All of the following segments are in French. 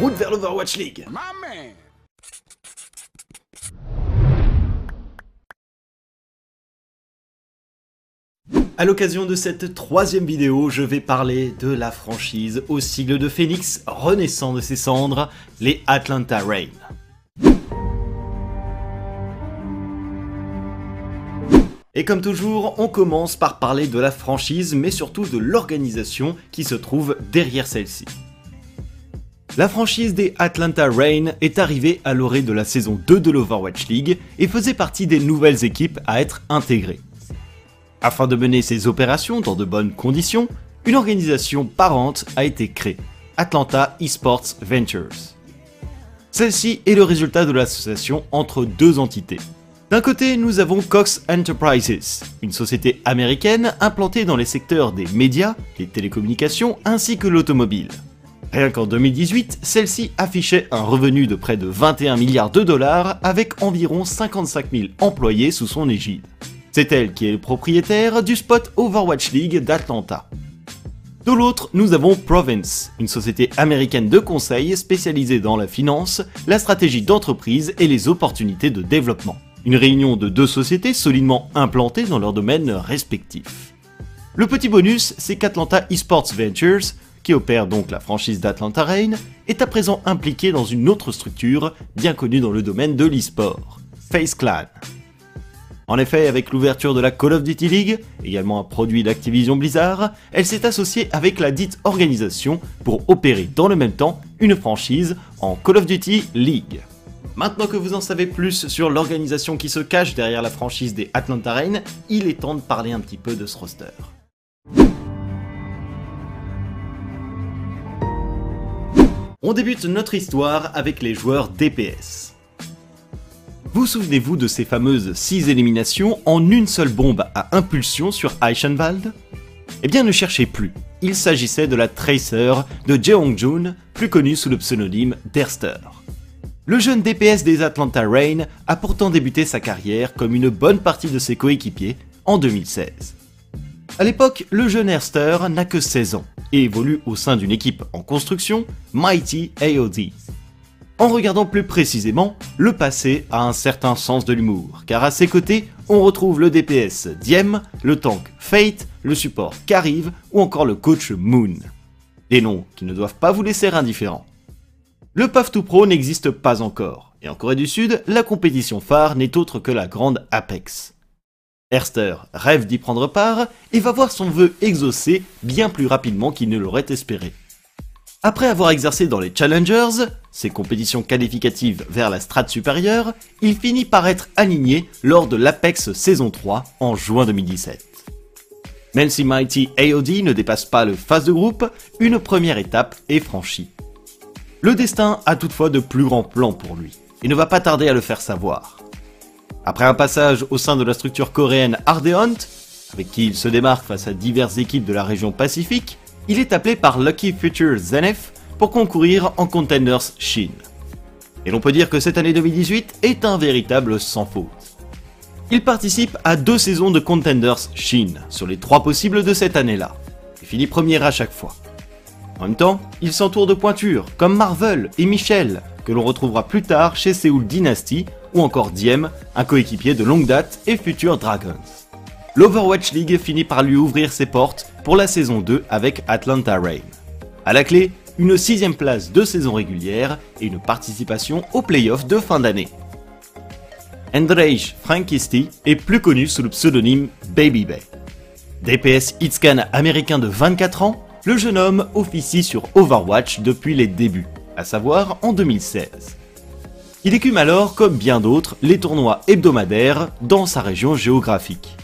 route vers l'Overwatch League. À l'occasion de cette troisième vidéo, je vais parler de la franchise au sigle de Phoenix renaissant de ses cendres, les Atlanta Rain. Et comme toujours, on commence par parler de la franchise, mais surtout de l'organisation qui se trouve derrière celle-ci. La franchise des Atlanta Rain est arrivée à l'orée de la saison 2 de l'Overwatch League et faisait partie des nouvelles équipes à être intégrées. Afin de mener ses opérations dans de bonnes conditions, une organisation parente a été créée, Atlanta Esports Ventures. Celle-ci est le résultat de l'association entre deux entités. D'un côté, nous avons Cox Enterprises, une société américaine implantée dans les secteurs des médias, des télécommunications ainsi que l'automobile. Rien qu'en 2018, celle-ci affichait un revenu de près de 21 milliards de dollars avec environ 55 000 employés sous son égide. C'est elle qui est le propriétaire du spot Overwatch League d'Atlanta. De l'autre, nous avons Province, une société américaine de conseil spécialisée dans la finance, la stratégie d'entreprise et les opportunités de développement. Une réunion de deux sociétés solidement implantées dans leurs domaines respectifs. Le petit bonus, c'est qu'Atlanta Esports Ventures, opère donc la franchise d'Atlanta Reign, est à présent impliqué dans une autre structure bien connue dans le domaine de l'e-sport, Face Clan. En effet, avec l'ouverture de la Call of Duty League, également un produit d'Activision Blizzard, elle s'est associée avec la dite organisation pour opérer dans le même temps une franchise en Call of Duty League. Maintenant que vous en savez plus sur l'organisation qui se cache derrière la franchise des Atlanta Reign, il est temps de parler un petit peu de ce roster. On débute notre histoire avec les joueurs DPS. Vous souvenez-vous de ces fameuses 6 éliminations en une seule bombe à impulsion sur Eichenwald? Eh bien ne cherchez plus, il s'agissait de la Tracer de Jeongjun, plus connue sous le pseudonyme d'Erster. Le jeune DPS des Atlanta Rain a pourtant débuté sa carrière comme une bonne partie de ses coéquipiers en 2016. A l'époque, le jeune Erster n'a que 16 ans et évolue au sein d'une équipe en construction, Mighty AOD. En regardant plus précisément, le passé a un certain sens de l'humour, car à ses côtés, on retrouve le DPS Diem, le tank Fate, le support Kariv ou encore le coach Moon. Des noms qui ne doivent pas vous laisser indifférent. Le PAF 2 Pro n'existe pas encore, et en Corée du Sud, la compétition phare n'est autre que la grande Apex. Erster rêve d'y prendre part et va voir son vœu exaucé bien plus rapidement qu'il ne l'aurait espéré. Après avoir exercé dans les Challengers, ces compétitions qualificatives vers la strate supérieure, il finit par être aligné lors de l'Apex saison 3 en juin 2017. Même si Mighty AOD ne dépasse pas le phase de groupe, une première étape est franchie. Le destin a toutefois de plus grands plans pour lui, et ne va pas tarder à le faire savoir. Après un passage au sein de la structure coréenne Ardeont, avec qui il se démarque face à diverses équipes de la région Pacifique, il est appelé par Lucky Future Zenith pour concourir en Contenders Chine. Et l'on peut dire que cette année 2018 est un véritable sans faute. Il participe à deux saisons de Contenders Chine sur les trois possibles de cette année-là, et finit premier à chaque fois. En même temps, il s'entoure de pointures comme Marvel et Michel, que l'on retrouvera plus tard chez Seoul Dynasty, ou encore Diem, un coéquipier de longue date et futur Dragons l'Overwatch League finit par lui ouvrir ses portes pour la saison 2 avec Atlanta Rain. A la clé, une sixième place de saison régulière et une participation aux playoffs de fin d'année. Andrej Frankisti est plus connu sous le pseudonyme Baby Bay. DPS hitscan américain de 24 ans, le jeune homme officie sur Overwatch depuis les débuts, à savoir en 2016. Il écume alors, comme bien d'autres, les tournois hebdomadaires dans sa région géographique.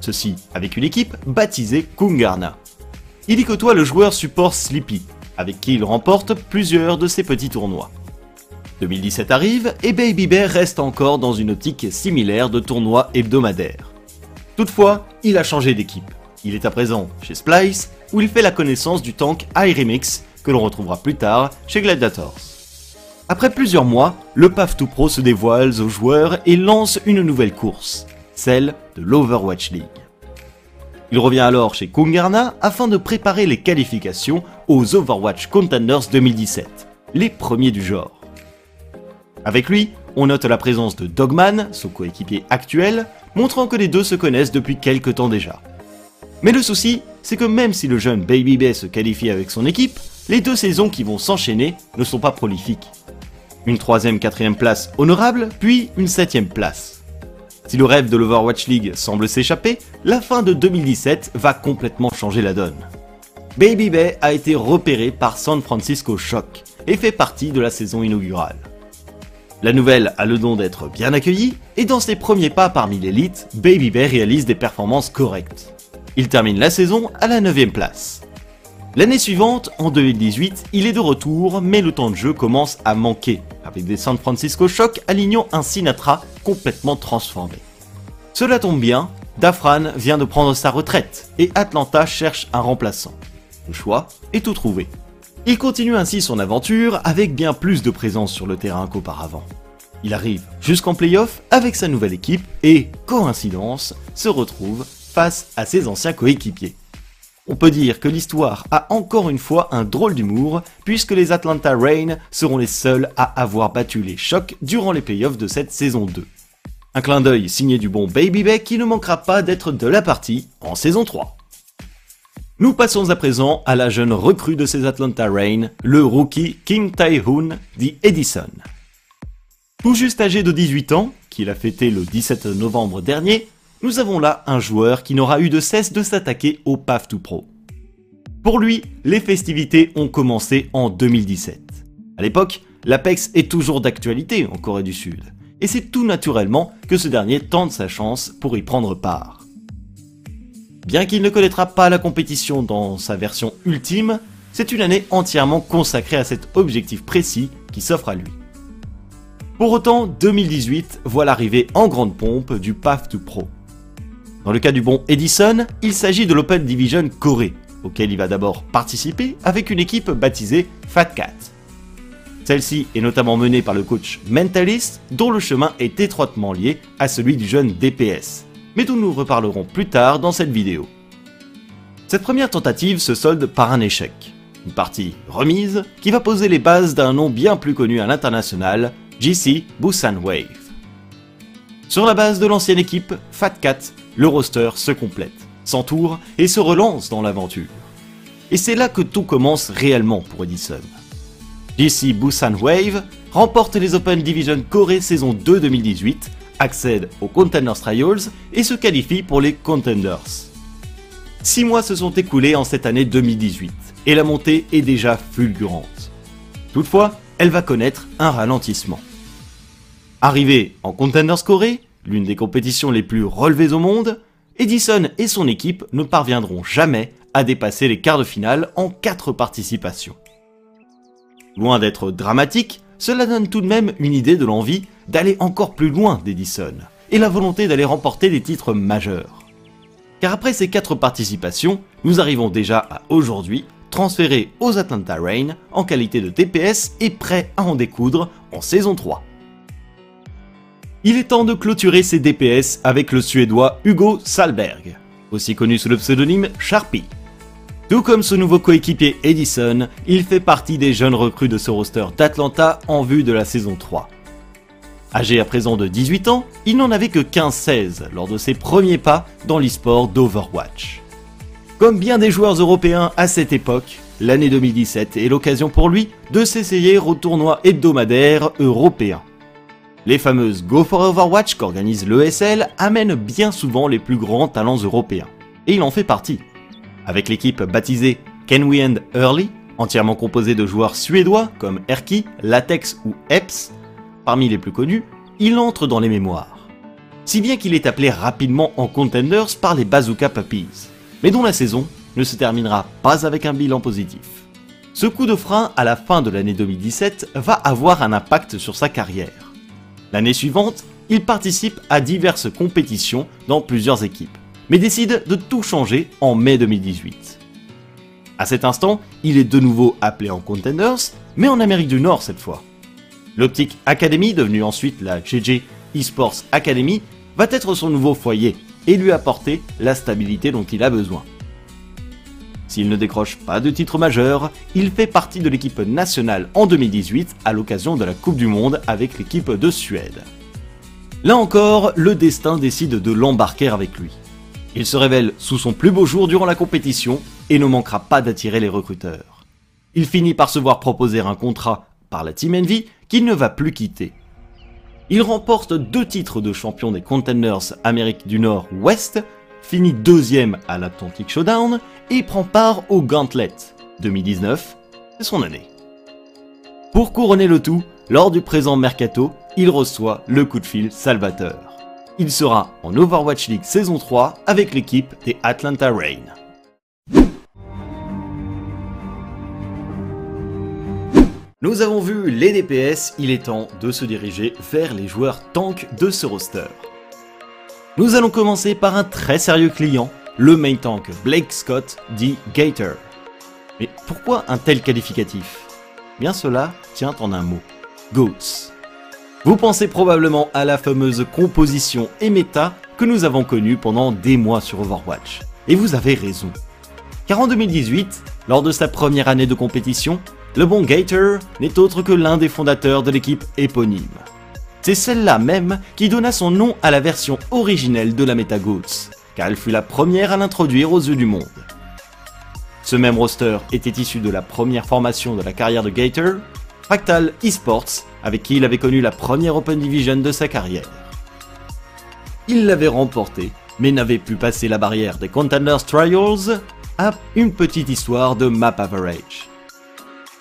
Ceci avec une équipe baptisée Kungarna. Il y côtoie le joueur support Sleepy, avec qui il remporte plusieurs de ses petits tournois. 2017 arrive et Baby Bear reste encore dans une optique similaire de tournoi hebdomadaire. Toutefois, il a changé d'équipe. Il est à présent chez Splice, où il fait la connaissance du tank iRemix, que l'on retrouvera plus tard chez Gladiators. Après plusieurs mois, le PAF 2 Pro se dévoile aux joueurs et lance une nouvelle course, celle de l'Overwatch League. Il revient alors chez Kungarna afin de préparer les qualifications aux Overwatch Contenders 2017, les premiers du genre. Avec lui, on note la présence de Dogman, son coéquipier actuel, montrant que les deux se connaissent depuis quelque temps déjà. Mais le souci, c'est que même si le jeune Baby Bay se qualifie avec son équipe, les deux saisons qui vont s'enchaîner ne sont pas prolifiques. Une troisième, quatrième place honorable, puis une septième place. Si le rêve de l'Overwatch League semble s'échapper, la fin de 2017 va complètement changer la donne. Baby Bay a été repéré par San Francisco Shock et fait partie de la saison inaugurale. La nouvelle a le don d'être bien accueillie, et dans ses premiers pas parmi l'élite, Baby Bay réalise des performances correctes. Il termine la saison à la 9ème place. L'année suivante, en 2018, il est de retour, mais le temps de jeu commence à manquer, avec des San Francisco Shock alignant un Sinatra complètement transformé. Cela tombe bien, Dafran vient de prendre sa retraite, et Atlanta cherche un remplaçant. Le choix est tout trouvé. Il continue ainsi son aventure avec bien plus de présence sur le terrain qu'auparavant. Il arrive jusqu'en playoff avec sa nouvelle équipe et, coïncidence, se retrouve face à ses anciens coéquipiers. On peut dire que l'histoire a encore une fois un drôle d'humour, puisque les Atlanta Rain seront les seuls à avoir battu les chocs durant les playoffs de cette saison 2. Un clin d'œil signé du bon Baby Beck qui ne manquera pas d'être de la partie en saison 3. Nous passons à présent à la jeune recrue de ces Atlanta Rain, le rookie King Tae-hoon dit Edison. Tout juste âgé de 18 ans, qu'il a fêté le 17 novembre dernier, nous avons là un joueur qui n'aura eu de cesse de s'attaquer au PAF 2 Pro. Pour lui, les festivités ont commencé en 2017. À l'époque, l'Apex est toujours d'actualité en Corée du Sud, et c'est tout naturellement que ce dernier tente sa chance pour y prendre part. Bien qu'il ne connaîtra pas la compétition dans sa version ultime, c'est une année entièrement consacrée à cet objectif précis qui s'offre à lui. Pour autant, 2018 voit l'arrivée en grande pompe du PAF 2 Pro. Dans le cas du bon Edison, il s'agit de l'Open Division Corée, auquel il va d'abord participer avec une équipe baptisée Fat Cat. Celle-ci est notamment menée par le coach Mentalist, dont le chemin est étroitement lié à celui du jeune DPS, mais dont nous reparlerons plus tard dans cette vidéo. Cette première tentative se solde par un échec. Une partie remise qui va poser les bases d'un nom bien plus connu à l'international, GC Busan Wave. Sur la base de l'ancienne équipe, Fat Cat, le roster se complète, s'entoure et se relance dans l'aventure. Et c'est là que tout commence réellement pour Edison. GC Busan Wave remporte les Open Division Corée saison 2 2018 accède aux Contenders Trials et se qualifie pour les Contenders. Six mois se sont écoulés en cette année 2018 et la montée est déjà fulgurante. Toutefois, elle va connaître un ralentissement. Arrivé en Contenders Corée, l'une des compétitions les plus relevées au monde, Edison et son équipe ne parviendront jamais à dépasser les quarts de finale en quatre participations. Loin d'être dramatique, cela donne tout de même une idée de l'envie d'aller encore plus loin d'Edison, et la volonté d'aller remporter des titres majeurs. Car après ces quatre participations, nous arrivons déjà à aujourd'hui, transféré aux Atlanta Rain en qualité de TPS et prêt à en découdre en saison 3. Il est temps de clôturer ces DPS avec le Suédois Hugo Salberg, aussi connu sous le pseudonyme Sharpie. Tout comme ce nouveau coéquipier Edison, il fait partie des jeunes recrues de ce roster d'Atlanta en vue de la saison 3. Âgé à présent de 18 ans, il n'en avait que 15-16 lors de ses premiers pas dans l'e-sport d'Overwatch. Comme bien des joueurs européens à cette époque, l'année 2017 est l'occasion pour lui de s'essayer au tournoi hebdomadaire européen. Les fameuses Go for Overwatch qu'organise l'ESL amènent bien souvent les plus grands talents européens, et il en fait partie. Avec l'équipe baptisée Can We End Early, entièrement composée de joueurs suédois comme Erki, Latex ou Epps, parmi les plus connus, il entre dans les mémoires. Si bien qu'il est appelé rapidement en contenders par les Bazooka Puppies, mais dont la saison ne se terminera pas avec un bilan positif. Ce coup de frein à la fin de l'année 2017 va avoir un impact sur sa carrière. L'année suivante, il participe à diverses compétitions dans plusieurs équipes, mais décide de tout changer en mai 2018. À cet instant, il est de nouveau appelé en Contenders, mais en Amérique du Nord cette fois. L'Optic Academy, devenue ensuite la JJ Esports Academy, va être son nouveau foyer et lui apporter la stabilité dont il a besoin. S'il ne décroche pas de titre majeur, il fait partie de l'équipe nationale en 2018 à l'occasion de la Coupe du Monde avec l'équipe de Suède. Là encore, le destin décide de l'embarquer avec lui. Il se révèle sous son plus beau jour durant la compétition et ne manquera pas d'attirer les recruteurs. Il finit par se voir proposer un contrat par la Team Envy qu'il ne va plus quitter. Il remporte deux titres de champion des Contenders Amérique du Nord-Ouest, finit deuxième à l'Atlantic Showdown et prend part au Gauntlet. 2019, c'est son année. Pour couronner le tout, lors du présent mercato, il reçoit le coup de fil salvateur. Il sera en Overwatch League saison 3 avec l'équipe des Atlanta Rain. Nous avons vu les DPS, il est temps de se diriger vers les joueurs tank de ce roster. Nous allons commencer par un très sérieux client, le main tank Blake Scott dit Gator. Mais pourquoi un tel qualificatif? Bien cela tient en un mot, Goats. Vous pensez probablement à la fameuse composition et méta que nous avons connue pendant des mois sur Overwatch. Et vous avez raison. Car en 2018, lors de sa première année de compétition, le bon Gator n'est autre que l'un des fondateurs de l'équipe éponyme. C'est celle-là même qui donna son nom à la version originelle de la MetaGoats, car elle fut la première à l'introduire aux yeux du monde. Ce même roster était issu de la première formation de la carrière de Gator, Fractal Esports, avec qui il avait connu la première Open Division de sa carrière. Il l'avait remporté, mais n'avait pu passer la barrière des Contenders Trials à une petite histoire de map average.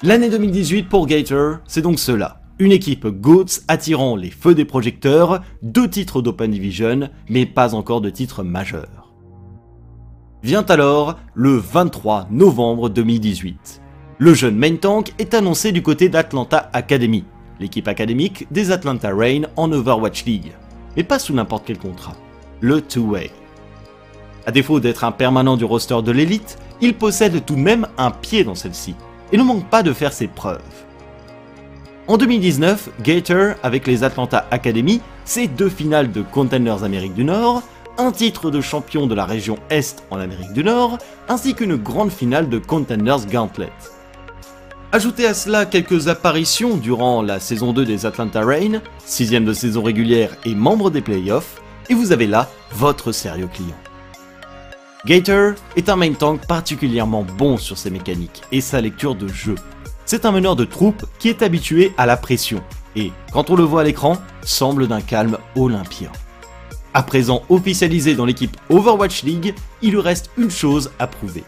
L'année 2018 pour Gator, c'est donc cela. Une équipe GOATS attirant les feux des projecteurs, deux titres d'Open Division, mais pas encore de titre majeur. Vient alors le 23 novembre 2018. Le jeune main tank est annoncé du côté d'Atlanta Academy, l'équipe académique des Atlanta Rain en Overwatch League, mais pas sous n'importe quel contrat, le two-way. A défaut d'être un permanent du roster de l'élite, il possède tout de même un pied dans celle-ci, et ne manque pas de faire ses preuves. En 2019, Gator, avec les Atlanta Academy, c'est deux finales de Contenders Amérique du Nord, un titre de champion de la région Est en Amérique du Nord, ainsi qu'une grande finale de Contenders Gauntlet. Ajoutez à cela quelques apparitions durant la saison 2 des Atlanta Rain, sixième de saison régulière et membre des playoffs, et vous avez là votre sérieux client. Gator est un main tank particulièrement bon sur ses mécaniques et sa lecture de jeu. C'est un meneur de troupe qui est habitué à la pression et, quand on le voit à l'écran, semble d'un calme olympien. À présent officialisé dans l'équipe Overwatch League, il lui reste une chose à prouver,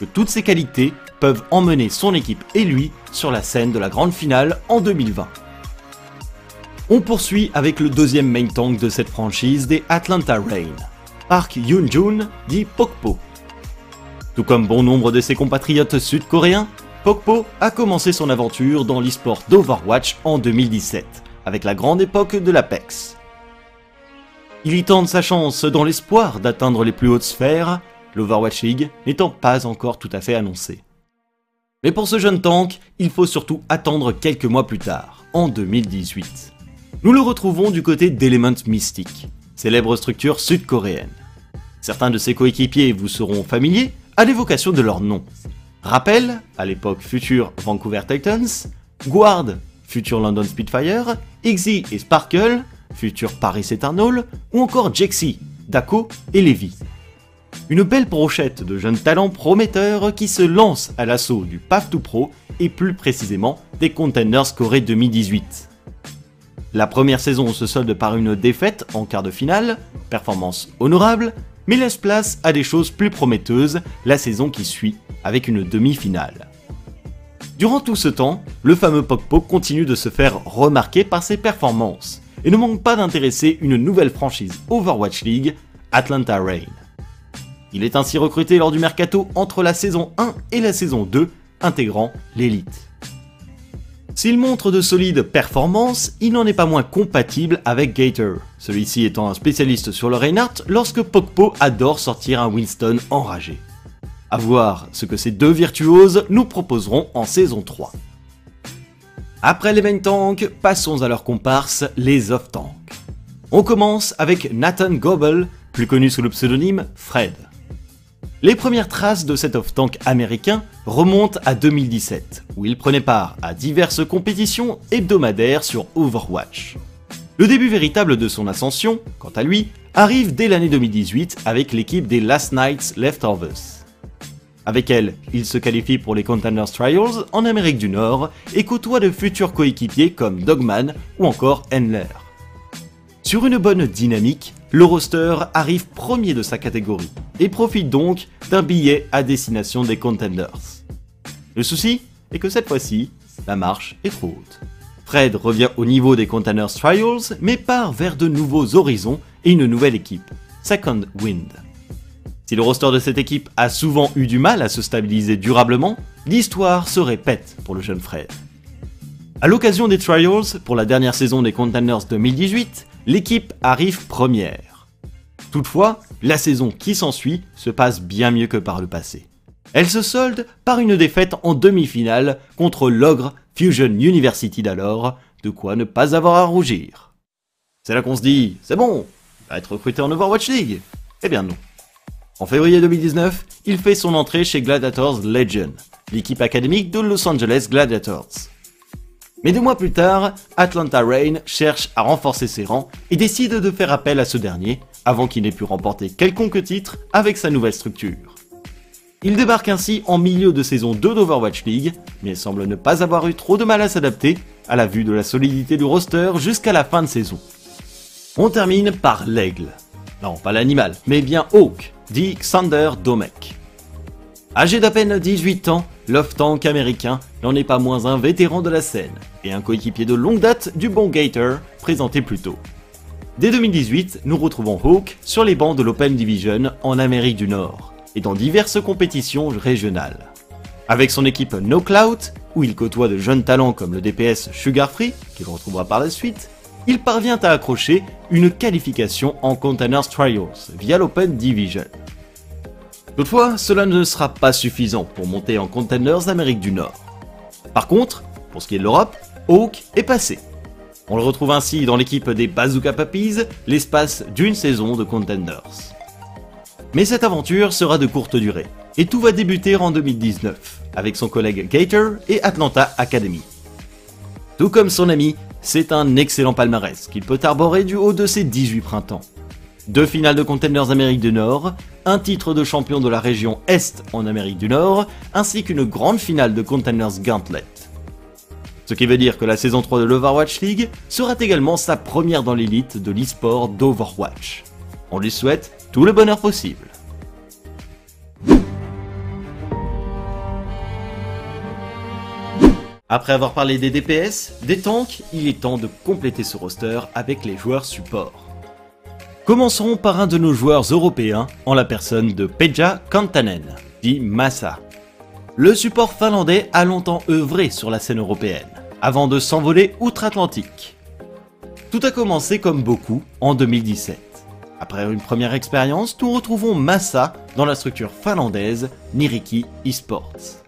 que toutes ses qualités peuvent emmener son équipe et lui sur la scène de la grande finale en 2020. On poursuit avec le deuxième main tank de cette franchise des Atlanta Rain. Park Yoon-jun dit Pokpo. Tout comme bon nombre de ses compatriotes sud-coréens, Pokpo a commencé son aventure dans l'esport d'Overwatch en 2017, avec la grande époque de l'Apex. Il y tente sa chance dans l'espoir d'atteindre les plus hautes sphères, l'Overwatch League n'étant pas encore tout à fait annoncé. Mais pour ce jeune tank, il faut surtout attendre quelques mois plus tard, en 2018. Nous le retrouvons du côté d'Element Mystic, célèbre structure sud-coréenne. Certains de ses coéquipiers vous seront familiers à l'évocation de leur nom. Rappel, à l'époque futur Vancouver Titans, Guard, futur London Spitfire, Iggy et Sparkle, futur Paris Eternal, ou encore Jexy, Daco et Levi. Une belle brochette de jeunes talents prometteurs qui se lancent à l'assaut du PAF 2 Pro et plus précisément des Contenders Corée 2018. La première saison se solde par une défaite en quart de finale, performance honorable, mais laisse place à des choses plus prometteuses la saison qui suit, avec une demi-finale. Durant tout ce temps, le fameux Pokpo continue de se faire remarquer par ses performances, et ne manque pas d'intéresser une nouvelle franchise Overwatch League, Atlanta Rain. Il est ainsi recruté lors du mercato entre la saison 1 et la saison 2, intégrant l'élite. S'il montre de solides performances, il n'en est pas moins compatible avec Gator, celui-ci étant un spécialiste sur le Reinhardt lorsque Pokpo adore sortir un Winston enragé. A voir ce que ces deux virtuoses nous proposeront en saison 3. Après les main tanks, passons à leur comparse, les off-tanks. On commence avec Nathan Goebel, plus connu sous le pseudonyme Fred. Les premières traces de cet off-tank américain remontent à 2017, où il prenait part à diverses compétitions hebdomadaires sur Overwatch. Le début véritable de son ascension, quant à lui, arrive dès l'année 2018 avec l'équipe des Last Nights Leftovers. Avec elle, il se qualifie pour les Contenders Trials en Amérique du Nord et côtoie de futurs coéquipiers comme Dogman ou encore Endler. Sur une bonne dynamique, le roster arrive premier de sa catégorie et profite donc d'un billet à destination des Contenders. Le souci est que cette fois-ci, la marche est trop haute. Fred revient au niveau des Contenders Trials mais part vers de nouveaux horizons et une nouvelle équipe, Second Wind. Si le roster de cette équipe a souvent eu du mal à se stabiliser durablement, l'histoire se répète pour le jeune Fred. À l'occasion des Trials, pour la dernière saison des Contenders 2018, l'équipe arrive première. Toutefois, la saison qui s'ensuit se passe bien mieux que par le passé. Elle se solde par une défaite en demi-finale contre l'ogre Fusion University d'alors, de quoi ne pas avoir à rougir. C'est là qu'on se dit, c'est bon, va être recruté en Overwatch League Eh bien non. En février 2019, il fait son entrée chez Gladiators Legion, l'équipe académique de Los Angeles Gladiators. Mais deux mois plus tard, Atlanta Rain cherche à renforcer ses rangs et décide de faire appel à ce dernier avant qu'il n'ait pu remporter quelconque titre avec sa nouvelle structure. Il débarque ainsi en milieu de saison 2 d'Overwatch League, mais semble ne pas avoir eu trop de mal à s'adapter à la vue de la solidité du roster jusqu'à la fin de saison. On termine par l'aigle. Non, pas l'animal, mais bien Hawk, dit Xander Domek. Âgé d'à peine 18 ans, l'off-tank américain n'en est pas moins un vétéran de la scène et un coéquipier de longue date du bon Gator présenté plus tôt. Dès 2018, nous retrouvons Hawk sur les bancs de l'Open Division en Amérique du Nord et dans diverses compétitions régionales. Avec son équipe No Cloud, où il côtoie de jeunes talents comme le DPS Sugar Free, qu'il retrouvera par la suite, il parvient à accrocher une qualification en Containers Trials via l'Open Division. Toutefois, cela ne sera pas suffisant pour monter en Containers Amérique du Nord. Par contre, pour ce qui est de l'Europe, Hawk est passé. On le retrouve ainsi dans l'équipe des Bazooka Puppies l'espace d'une saison de Contenders. Mais cette aventure sera de courte durée, et tout va débuter en 2019, avec son collègue Gator et Atlanta Academy. Tout comme son ami, c'est un excellent palmarès qu'il peut arborer du haut de ses 18 printemps. Deux finales de Contenders Amérique du Nord, un titre de champion de la région Est en Amérique du Nord, ainsi qu'une grande finale de Contenders Gauntlet. Ce qui veut dire que la saison 3 de l'Overwatch League sera également sa première dans l'élite de l'e-sport d'Overwatch. On lui souhaite tout le bonheur possible. Après avoir parlé des DPS, des tanks, il est temps de compléter ce roster avec les joueurs support. Commencerons par un de nos joueurs européens, en la personne de Peja Kantanen, dit Massa. Le support finlandais a longtemps œuvré sur la scène européenne, avant de s'envoler outre-Atlantique. Tout a commencé comme beaucoup en 2017. Après une première expérience, nous retrouvons Massa dans la structure finlandaise Niriki Esports.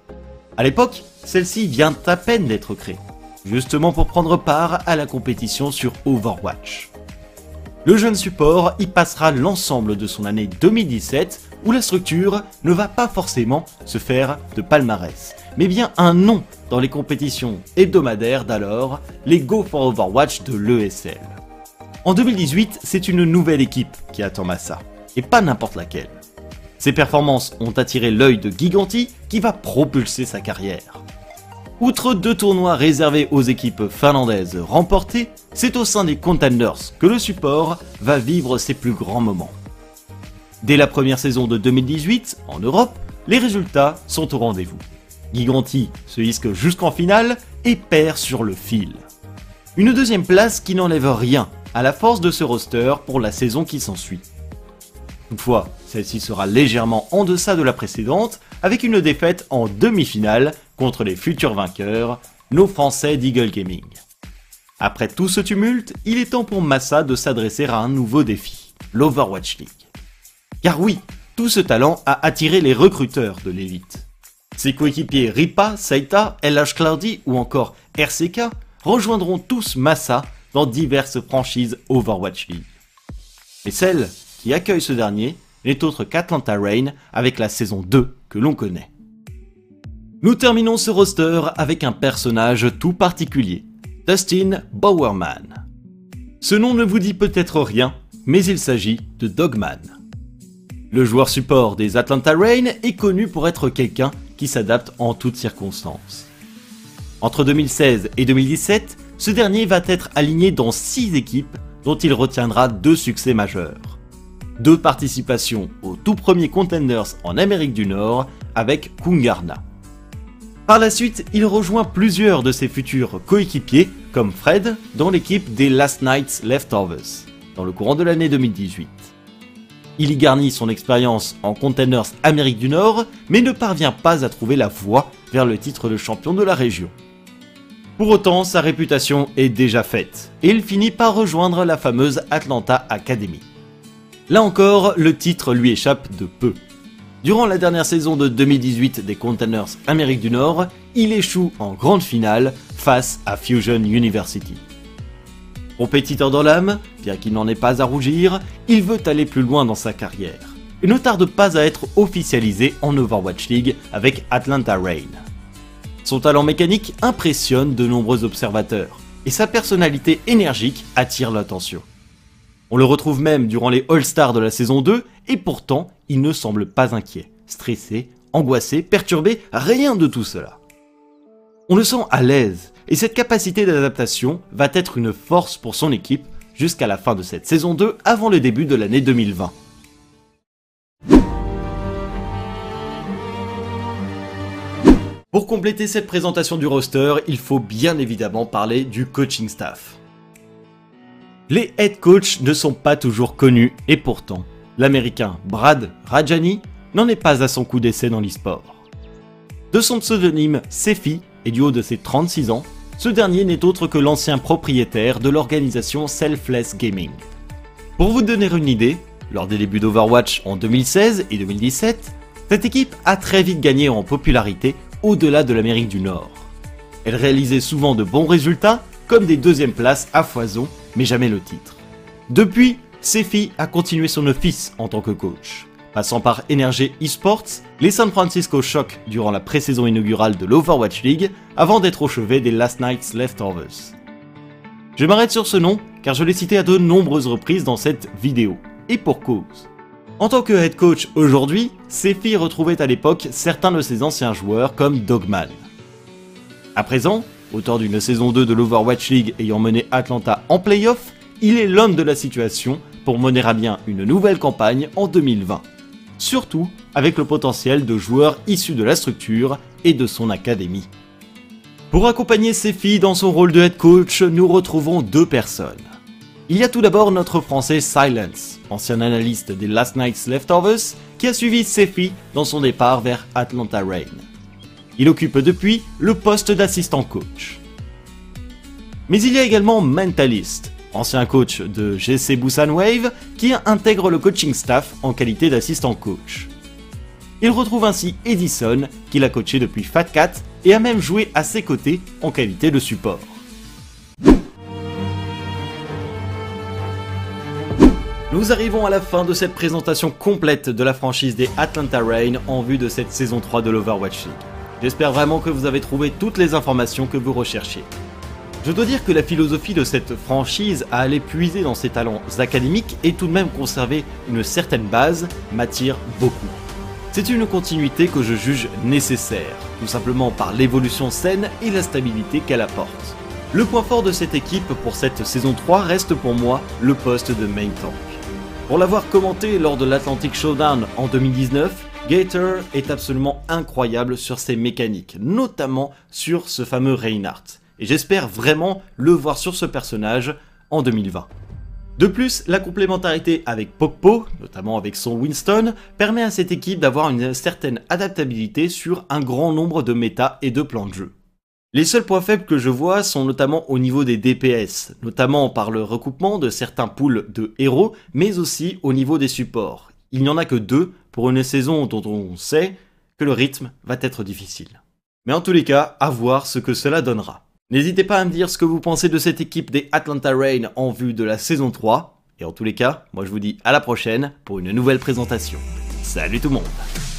A l'époque, celle-ci vient à peine d'être créée, justement pour prendre part à la compétition sur Overwatch. Le jeune support y passera l'ensemble de son année 2017 où la structure ne va pas forcément se faire de palmarès, mais bien un nom dans les compétitions hebdomadaires d'alors, les Go for Overwatch de l'ESL. En 2018, c'est une nouvelle équipe qui attend Massa, et pas n'importe laquelle. Ses performances ont attiré l'œil de Giganti qui va propulser sa carrière. Outre deux tournois réservés aux équipes finlandaises remportés, c'est au sein des Contenders que le support va vivre ses plus grands moments. Dès la première saison de 2018, en Europe, les résultats sont au rendez-vous. Giganti se hisque jusqu'en finale et perd sur le fil. Une deuxième place qui n'enlève rien à la force de ce roster pour la saison qui s'ensuit. Toutefois, celle-ci sera légèrement en deçà de la précédente, avec une défaite en demi-finale contre les futurs vainqueurs, nos Français d'Eagle Gaming. Après tout ce tumulte, il est temps pour Massa de s'adresser à un nouveau défi, l'Overwatch League. Car oui, tout ce talent a attiré les recruteurs de l'élite. Ses coéquipiers Ripa, Saita, LH Cloudy ou encore RCK rejoindront tous Massa dans diverses franchises Overwatch League. Mais celle qui accueille ce dernier n'est autre qu'Atlanta Rain avec la saison 2 que l'on connaît. Nous terminons ce roster avec un personnage tout particulier, Dustin Bowerman. Ce nom ne vous dit peut-être rien, mais il s'agit de Dogman. Le joueur support des Atlanta Rain est connu pour être quelqu'un qui s'adapte en toutes circonstances. Entre 2016 et 2017, ce dernier va être aligné dans 6 équipes dont il retiendra deux succès majeurs. Deux participations au tout premier Contenders en Amérique du Nord avec Kungarna. Par la suite, il rejoint plusieurs de ses futurs coéquipiers, comme Fred, dans l'équipe des Last Night's Leftovers, dans le courant de l'année 2018. Il y garnit son expérience en Contenders Amérique du Nord, mais ne parvient pas à trouver la voie vers le titre de champion de la région. Pour autant, sa réputation est déjà faite, et il finit par rejoindre la fameuse Atlanta Academy. Là encore, le titre lui échappe de peu. Durant la dernière saison de 2018 des Containers Amérique du Nord, il échoue en grande finale face à Fusion University. Compétiteur dans l'âme, bien qu'il n'en ait pas à rougir, il veut aller plus loin dans sa carrière, et ne tarde pas à être officialisé en Overwatch League avec Atlanta Rain. Son talent mécanique impressionne de nombreux observateurs, et sa personnalité énergique attire l'attention. On le retrouve même durant les All-Stars de la saison 2, et pourtant, il ne semble pas inquiet, stressé, angoissé, perturbé, rien de tout cela. On le sent à l'aise, et cette capacité d'adaptation va être une force pour son équipe jusqu'à la fin de cette saison 2 avant le début de l'année 2020. Pour compléter cette présentation du roster, il faut bien évidemment parler du coaching staff. Les head coachs ne sont pas toujours connus et pourtant, l'américain Brad Rajani n'en est pas à son coup d'essai dans l'e-sport. De son pseudonyme Sefi et du haut de ses 36 ans, ce dernier n'est autre que l'ancien propriétaire de l'organisation Selfless Gaming. Pour vous donner une idée, lors des débuts d'Overwatch en 2016 et 2017, cette équipe a très vite gagné en popularité au-delà de l'Amérique du Nord. Elle réalisait souvent de bons résultats, comme des deuxièmes places à foison, mais jamais le titre. Depuis, Sefi a continué son office en tant que coach. Passant par Energy Esports, les San Francisco Shock durant la pré-saison inaugurale de l'Overwatch League, avant d'être au chevet des Last Night's Leftovers. Je m'arrête sur ce nom car je l'ai cité à de nombreuses reprises dans cette vidéo, et pour cause. En tant que head coach aujourd'hui, Sefi retrouvait à l'époque certains de ses anciens joueurs comme Dogman. À présent, auteur d'une saison 2 de l'Overwatch League ayant mené Atlanta en playoff, il est l'homme de la situation pour mener à bien une nouvelle campagne en 2020. Surtout avec le potentiel de joueurs issus de la structure et de son académie. Pour accompagner Sefi dans son rôle de head coach, nous retrouvons deux personnes. Il y a tout d'abord notre français Silence, ancien analyste des Last Night's Leftovers, qui a suivi Sefi dans son départ vers Atlanta Rain. Il occupe depuis le poste d'assistant coach. Mais il y a également Mentalist, ancien coach de GC Busan Wave, qui intègre le coaching staff en qualité d'assistant coach. Il retrouve ainsi Edison, qu'il a coaché depuis Fat Cat et a même joué à ses côtés en qualité de support. Nous arrivons à la fin de cette présentation complète de la franchise des Atlanta Rain en vue de cette saison 3 de l'Overwatch League. J'espère vraiment que vous avez trouvé toutes les informations que vous recherchiez. Je dois dire que la philosophie de cette franchise à aller puiser dans ses talents académiques et tout de même conserver une certaine base m'attire beaucoup. C'est une continuité que je juge nécessaire, tout simplement par l'évolution saine et la stabilité qu'elle apporte. Le point fort de cette équipe pour cette saison 3 reste pour moi le poste de main tank. Pour l'avoir commenté lors de l'Atlantic Showdown en 2019, Gator est absolument incroyable sur ses mécaniques, notamment sur ce fameux Reinhardt. Et j'espère vraiment le voir sur ce personnage en 2020. De plus, la complémentarité avec Pokpo, notamment avec son Winston, permet à cette équipe d'avoir une certaine adaptabilité sur un grand nombre de méta et de plans de jeu. Les seuls points faibles que je vois sont notamment au niveau des DPS, notamment par le recoupement de certains pools de héros, mais aussi au niveau des supports. Il n'y en a que deux pour une saison dont on sait que le rythme va être difficile. Mais en tous les cas, à voir ce que cela donnera. N'hésitez pas à me dire ce que vous pensez de cette équipe des Atlanta Rain en vue de la saison 3, Et en tous les cas, moi je vous dis à la prochaine pour une nouvelle présentation. Salut tout le monde